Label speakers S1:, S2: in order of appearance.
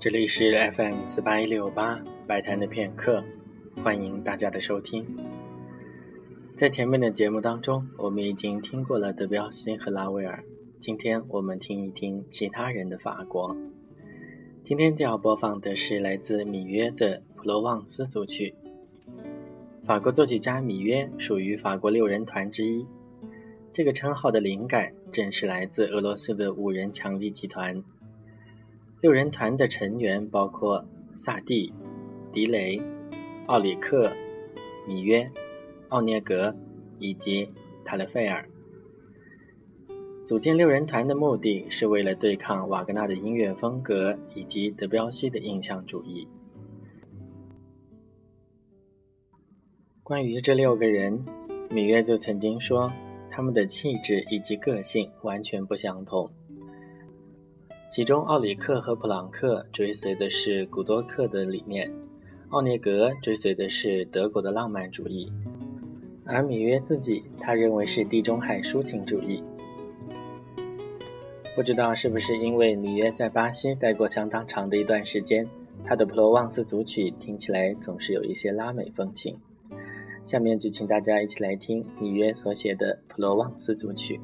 S1: 这里是 FM 四八一六八摆摊的片刻，欢迎大家的收听。在前面的节目当中，我们已经听过了德彪西和拉威尔，今天我们听一听其他人的法国。今天就要播放的是来自米约的普罗旺斯组曲。法国作曲家米约属于法国六人团之一，这个称号的灵感正是来自俄罗斯的五人强力集团。六人团的成员包括萨蒂、迪雷、奥里克、米约、奥涅格以及塔勒费尔。组建六人团的目的是为了对抗瓦格纳的音乐风格以及德彪西的印象主义。关于这六个人，米约就曾经说，他们的气质以及个性完全不相同。其中，奥里克和普朗克追随的是古多克的理念，奥涅格追随的是德国的浪漫主义，而米约自己，他认为是地中海抒情主义。不知道是不是因为米约在巴西待过相当长的一段时间，他的普罗旺斯组曲听起来总是有一些拉美风情。下面就请大家一起来听米约所写的普罗旺斯组曲。